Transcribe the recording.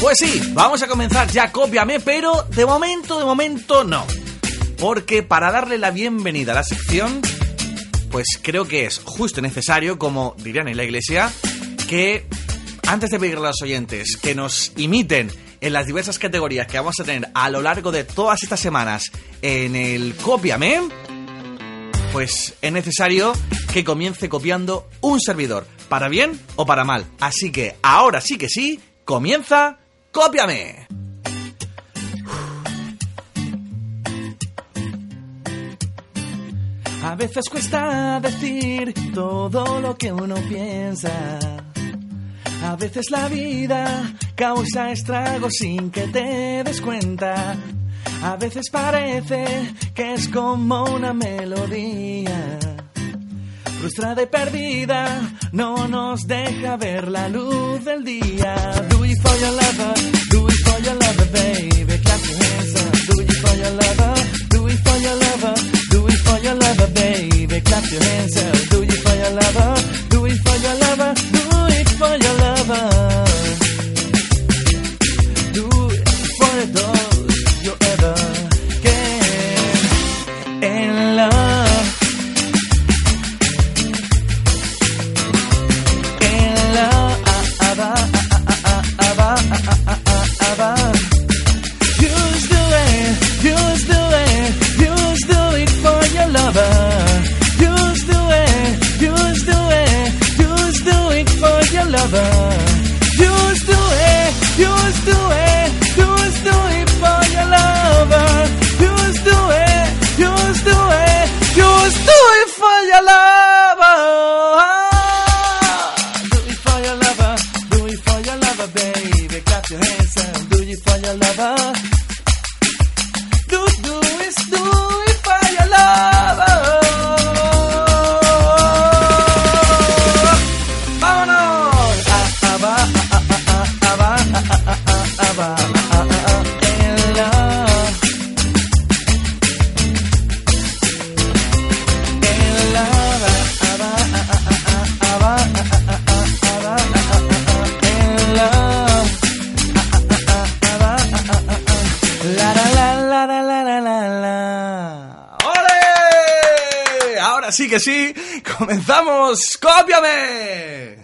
Pues sí, vamos a comenzar ya, cópiame, pero de momento, de momento no. Porque para darle la bienvenida a la sección, pues creo que es justo y necesario, como dirían en la iglesia, que antes de pedirle a los oyentes que nos imiten en las diversas categorías que vamos a tener a lo largo de todas estas semanas en el Cópiame, pues es necesario que comience copiando un servidor, para bien o para mal. Así que ahora sí que sí, comienza ¡Cópiame! A veces cuesta decir todo lo que uno piensa. A veces la vida causa estragos sin que te des cuenta. A veces parece que es como una melodía. Frustrada y perdida, no nos deja ver la luz del día. Do it for your lover, lover. Just do it, just do it, just do it for your lover. Just do it, just do it, just do it for your lover. Do it for your lover, do it for your lover, baby. Clap your hands and do it for your lover. Ahora sí que sí, comenzamos. ¡Cópiame!